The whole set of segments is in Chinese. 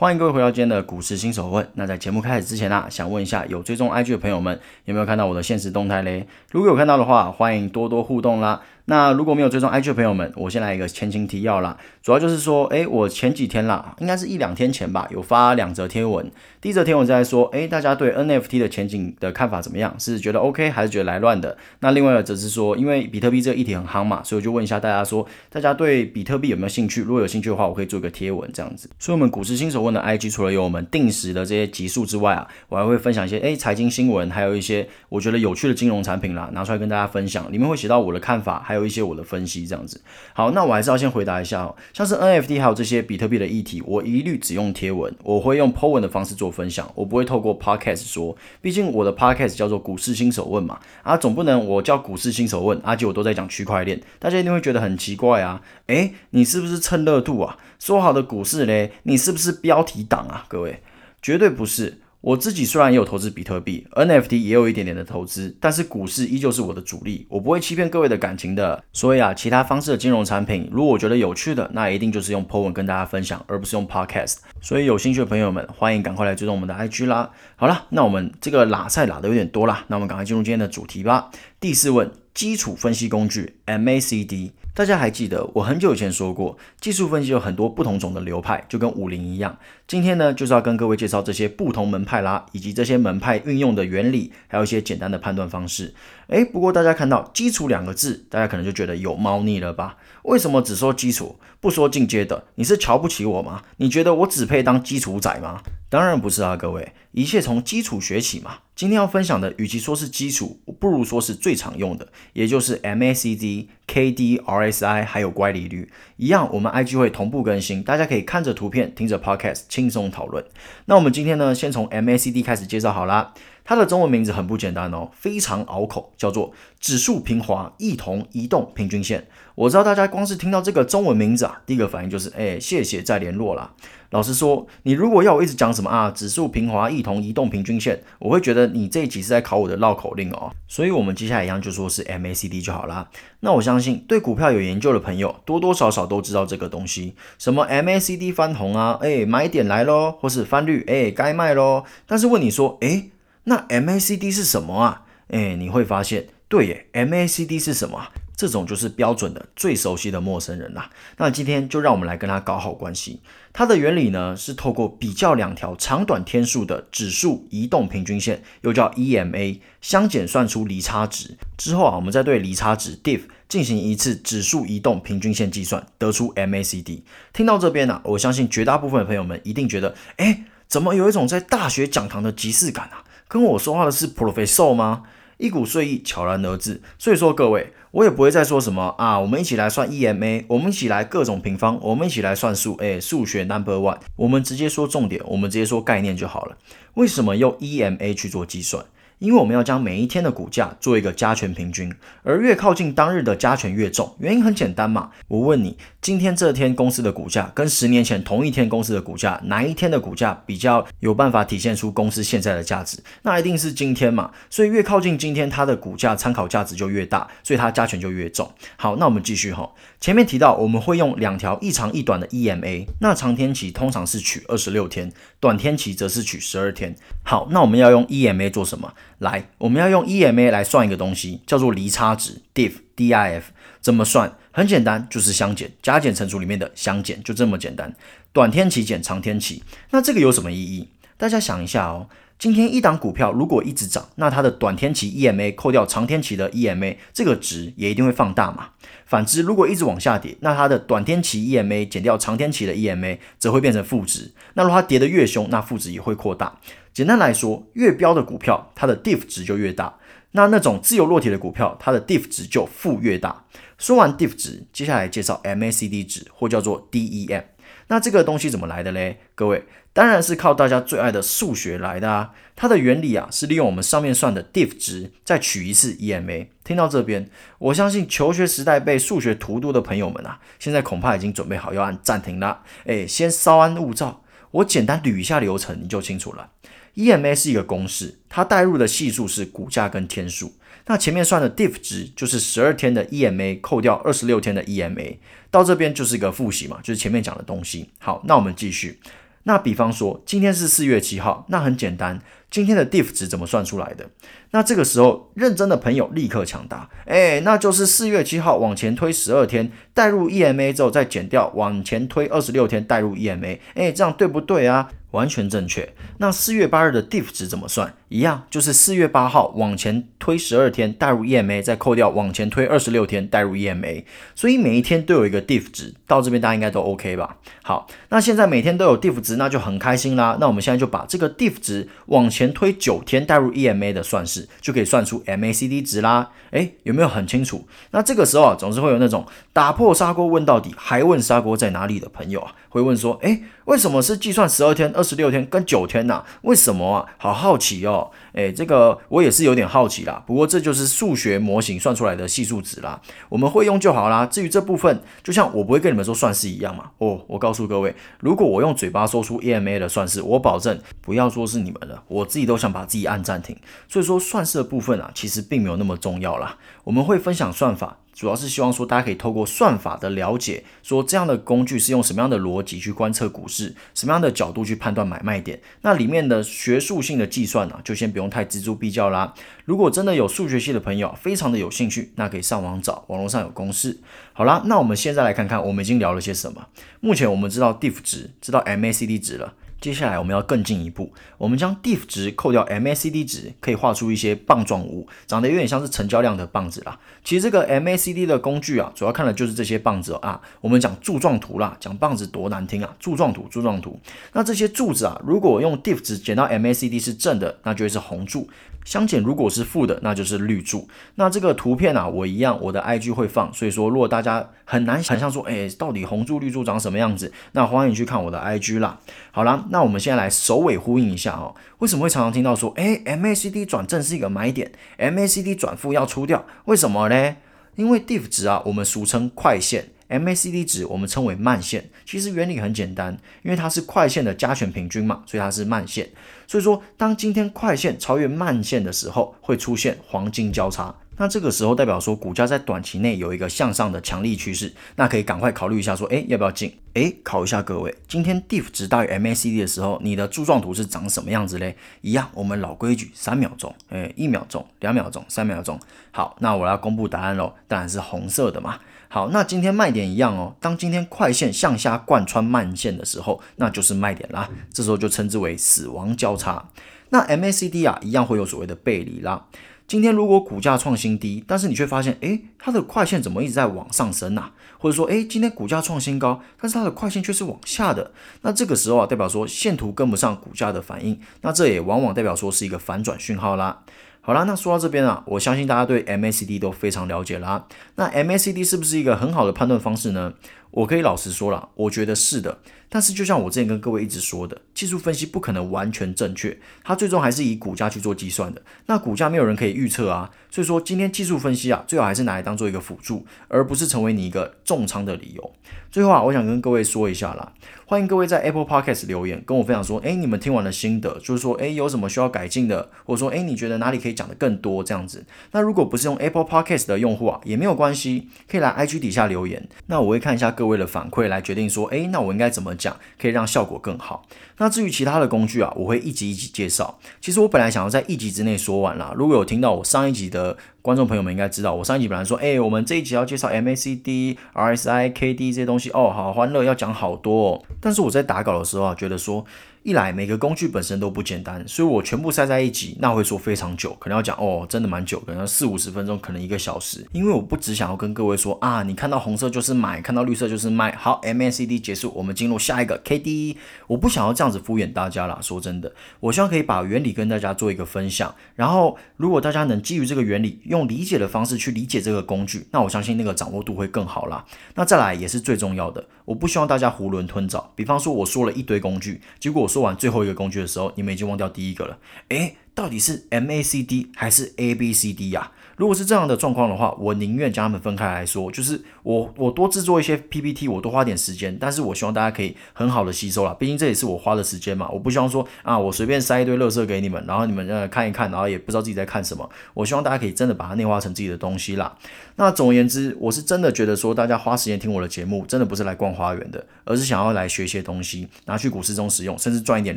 欢迎各位回到今天的股市新手问。那在节目开始之前啊，想问一下有追踪 IG 的朋友们，有没有看到我的现实动态嘞？如果有看到的话，欢迎多多互动啦。那如果没有追踪 IG 的朋友们，我先来一个前情提要啦。主要就是说，哎，我前几天啦，应该是一两天前吧，有发两则贴文。第一则贴文在说，哎，大家对 NFT 的前景的看法怎么样？是觉得 OK 还是觉得来乱的？那另外一则是说，因为比特币这个议题很夯嘛，所以我就问一下大家说，大家对比特币有没有兴趣？如果有兴趣的话，我可以做一个贴文这样子。所以，我们股市新手问的 IG 除了有我们定时的这些集数之外啊，我还会分享一些哎财经新闻，还有一些我觉得有趣的金融产品啦，拿出来跟大家分享。里面会写到我的看法，还有一些我的分析。这样子，好，那我还是要先回答一下哦，像是 NFT 还有这些比特币的议题，我一律只用贴文，我会用 po 文的方式做分享，我不会透过 podcast 说，毕竟我的 podcast 叫做股市新手问嘛，啊，总不能我叫股市新手问，而且我都在讲区块链，大家一定会觉得很奇怪啊，诶，你是不是蹭热度啊？说好的股市嘞，你是不是标题党啊？各位，绝对不是。我自己虽然也有投资比特币，NFT 也有一点点的投资，但是股市依旧是我的主力，我不会欺骗各位的感情的。所以啊，其他方式的金融产品，如果我觉得有趣的，那一定就是用 po 文跟大家分享，而不是用 podcast。所以有兴趣的朋友们，欢迎赶快来追踪我们的 IG 啦。好了，那我们这个拉赛拉的有点多啦，那我们赶快进入今天的主题吧。第四问，基础分析工具 MACD。大家还记得我很久以前说过，技术分析有很多不同种的流派，就跟武林一样。今天呢，就是要跟各位介绍这些不同门派啦，以及这些门派运用的原理，还有一些简单的判断方式。诶，不过大家看到“基础”两个字，大家可能就觉得有猫腻了吧？为什么只说基础，不说进阶的？你是瞧不起我吗？你觉得我只配当基础仔吗？当然不是啊，各位，一切从基础学起嘛。今天要分享的，与其说是基础，不如说是最常用的，也就是 MACD、KD、RSI 还有乖离率一样，我们 IG 会同步更新，大家可以看着图片，听着 Podcast，轻松讨论。那我们今天呢，先从 MACD 开始介绍好了。它的中文名字很不简单哦，非常拗口，叫做指数平滑异同移动平均线。我知道大家光是听到这个中文名字啊，第一个反应就是，哎，谢谢再联络啦。老实说，你如果要我一直讲什么啊，指数平滑异同移动平均线，我会觉得你这一集是在考我的绕口令哦。所以，我们接下来一样就说是 MACD 就好啦。那我相信对股票有研究的朋友，多多少少都知道这个东西，什么 MACD 翻红啊，哎，买点来喽，或是翻绿，哎，该卖喽。但是问你说，哎。那 MACD 是什么啊？哎，你会发现，对耶，MACD 是什么？这种就是标准的、最熟悉的陌生人啦。那今天就让我们来跟他搞好关系。它的原理呢，是透过比较两条长短天数的指数移动平均线，又叫 EMA，相减算出离差值之后啊，我们再对离差值 diff 进行一次指数移动平均线计算，得出 MACD。听到这边呢，我相信绝大部分的朋友们一定觉得，哎，怎么有一种在大学讲堂的即视感啊？跟我说话的是 Professor 吗？一股睡意悄然而至。所以说各位，我也不会再说什么啊，我们一起来算 EMA，我们一起来各种平方，我们一起来算数。哎，数学 Number One，我们直接说重点，我们直接说概念就好了。为什么用 EMA 去做计算？因为我们要将每一天的股价做一个加权平均，而越靠近当日的加权越重。原因很简单嘛，我问你，今天这天公司的股价跟十年前同一天公司的股价，哪一天的股价比较有办法体现出公司现在的价值？那一定是今天嘛。所以越靠近今天，它的股价参考价值就越大，所以它加权就越重。好，那我们继续哈。前面提到我们会用两条一长一短的 EMA，那长天期通常是取二十六天，短天期则是取十二天。好，那我们要用 EMA 做什么？来，我们要用 EMA 来算一个东西，叫做离差值 DIF，DIF 怎么算？很简单，就是相减，加减乘除里面的相减，就这么简单。短天期减长天期，那这个有什么意义？大家想一下哦。今天一档股票如果一直涨，那它的短天期 EMA 扣掉长天期的 EMA，这个值也一定会放大嘛。反之，如果一直往下跌，那它的短天期 EMA 减掉长天期的 EMA，则会变成负值。那如果它跌得越凶，那负值也会扩大。简单来说，越标的股票，它的 DIF 值就越大。那那种自由落体的股票，它的 DIF 值就负越大。说完 DIF 值，接下来介绍 MACD 值，或叫做 DEM。那这个东西怎么来的嘞？各位，当然是靠大家最爱的数学来的啊。它的原理啊，是利用我们上面算的 diff 值，再取一次 EMA。听到这边，我相信求学时代被数学荼毒的朋友们啊，现在恐怕已经准备好要按暂停了。哎，先稍安勿躁，我简单捋一下流程，你就清楚了。EMA 是一个公式，它代入的系数是股价跟天数。那前面算的 diff 值就是十二天的 EMA 扣掉二十六天的 EMA，到这边就是一个复习嘛，就是前面讲的东西。好，那我们继续。那比方说今天是四月七号，那很简单。今天的 diff 值怎么算出来的？那这个时候认真的朋友立刻抢答，哎，那就是四月七号往前推十二天，代入 EMA 之后再减掉往前推二十六天，代入 EMA，哎，这样对不对啊？完全正确。那四月八日的 diff 值怎么算？一样，就是四月八号往前推十二天，代入 EMA，再扣掉往前推二十六天，代入 EMA。所以每一天都有一个 diff 值。到这边大家应该都 OK 吧？好，那现在每天都有 diff 值，那就很开心啦。那我们现在就把这个 diff 值往前推九天，代入 EMA 的算式，就可以算出 MACD 值啦。诶，有没有很清楚？那这个时候啊，总是会有那种打破砂锅问到底，还问砂锅在哪里的朋友啊，会问说：诶，为什么是计算十二天、二十六天跟九天呢？为什么啊？好好奇哦。诶，这个我也是有点好奇啦。不过这就是数学模型算出来的系数值啦，我们会用就好啦。至于这部分，就像我不会跟你们说算式一样嘛。哦，我告诉各位，如果我用嘴巴说出 EMA 的算式，我保证不要说是你们了，我自己都想把自己按暂停。所以说算式的部分啊，其实并没有那么重要啦。我们会分享算法。主要是希望说，大家可以透过算法的了解，说这样的工具是用什么样的逻辑去观测股市，什么样的角度去判断买卖点。那里面的学术性的计算呢，就先不用太锱铢必较啦。如果真的有数学系的朋友非常的有兴趣，那可以上网找，网络上有公式。好啦，那我们现在来看看，我们已经聊了些什么。目前我们知道 diff 值，知道 MACD 值了。接下来我们要更进一步，我们将 diff 值扣掉 MACD 值，可以画出一些棒状物，长得有点像是成交量的棒子啦。其实这个 MACD 的工具啊，主要看的就是这些棒子啊。我们讲柱状图啦，讲棒子多难听啊，柱状图，柱状图。那这些柱子啊，如果用 diff 值减到 MACD 是正的，那就会是红柱。相减如果是负的，那就是绿柱。那这个图片啊，我一样，我的 IG 会放。所以说，如果大家很难想象说，哎，到底红柱绿柱长什么样子，那欢迎去看我的 IG 啦。好啦，那我们现在来首尾呼应一下哦。为什么会常常听到说，哎，MACD 转正是一个买点，MACD 转负要出掉？为什么呢？因为 diff 值啊，我们俗称快线。MACD 值我们称为慢线，其实原理很简单，因为它是快线的加权平均嘛，所以它是慢线。所以说，当今天快线超越慢线的时候，会出现黄金交叉。那这个时候代表说，股价在短期内有一个向上的强力趋势，那可以赶快考虑一下，说，哎，要不要进？哎，考一下各位，今天 DIF 值大于 MACD 的时候，你的柱状图是长什么样子嘞？一样，我们老规矩，三秒钟，哎，一秒钟，两秒钟，三秒钟。好，那我要公布答案喽，当然是红色的嘛。好，那今天卖点一样哦。当今天快线向下贯穿慢线的时候，那就是卖点啦。这时候就称之为死亡交叉。那 MACD 啊，一样会有所谓的背离啦。今天如果股价创新低，但是你却发现，诶，它的快线怎么一直在往上升啊？或者说，诶，今天股价创新高，但是它的快线却是往下的。那这个时候啊，代表说线图跟不上股价的反应，那这也往往代表说是一个反转讯号啦。好啦，那说到这边啊，我相信大家对 MACD 都非常了解啦。那 MACD 是不是一个很好的判断方式呢？我可以老实说啦，我觉得是的。但是就像我之前跟各位一直说的，技术分析不可能完全正确，它最终还是以股价去做计算的。那股价没有人可以预测啊，所以说今天技术分析啊，最好还是拿来当做一个辅助，而不是成为你一个重仓的理由。最后啊，我想跟各位说一下啦，欢迎各位在 Apple Podcast 留言跟我分享说，哎，你们听完的心得，就是说，哎，有什么需要改进的，或者说，哎，你觉得哪里可以讲的更多这样子。那如果不是用 Apple Podcast 的用户啊，也没有关系，可以来 IG 底下留言，那我会看一下各位的反馈来决定说，哎，那我应该怎么讲，可以让效果更好。那至于其他的工具啊，我会一集一集介绍。其实我本来想要在一集之内说完啦，如果有听到我上一集的的观众朋友们应该知道，我上一集本来说，哎，我们这一集要介绍 MACD、RSI、KD 这些东西，哦，好欢乐，要讲好多。哦。但是我在打稿的时候啊，觉得说。一来每个工具本身都不简单，所以我全部塞在一起，那会说非常久，可能要讲哦，真的蛮久，可能四五十分钟，可能一个小时。因为我不只想要跟各位说啊，你看到红色就是买，看到绿色就是卖。好，MACD 结束，我们进入下一个 KD。我不想要这样子敷衍大家啦，说真的，我希望可以把原理跟大家做一个分享。然后，如果大家能基于这个原理用理解的方式去理解这个工具，那我相信那个掌握度会更好啦。那再来也是最重要的，我不希望大家囫囵吞枣。比方说我说了一堆工具，结果我说完最后一个工具的时候，你们已经忘掉第一个了。诶，到底是 M A C D 还是 A B C D 呀？如果是这样的状况的话，我宁愿将它们分开来说，就是我我多制作一些 PPT，我多花点时间，但是我希望大家可以很好的吸收啦，毕竟这也是我花的时间嘛，我不希望说啊，我随便塞一堆垃圾给你们，然后你们呃看一看，然后也不知道自己在看什么。我希望大家可以真的把它内化成自己的东西啦。那总而言之，我是真的觉得说，大家花时间听我的节目，真的不是来逛花园的，而是想要来学一些东西，拿去股市中使用，甚至赚一点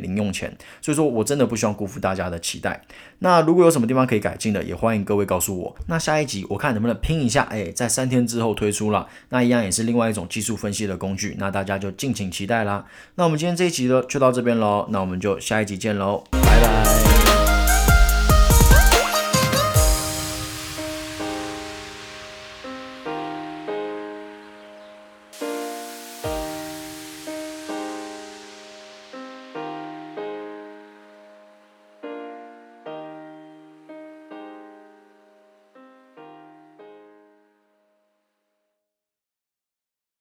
零用钱。所以说我真的不希望辜负大家的期待。那如果有什么地方可以改进的，也欢迎各位告诉我。那下一集我看能不能拼一下，哎，在三天之后推出了，那一样也是另外一种技术分析的工具，那大家就敬请期待啦。那我们今天这一集呢就到这边喽，那我们就下一集见喽，拜拜。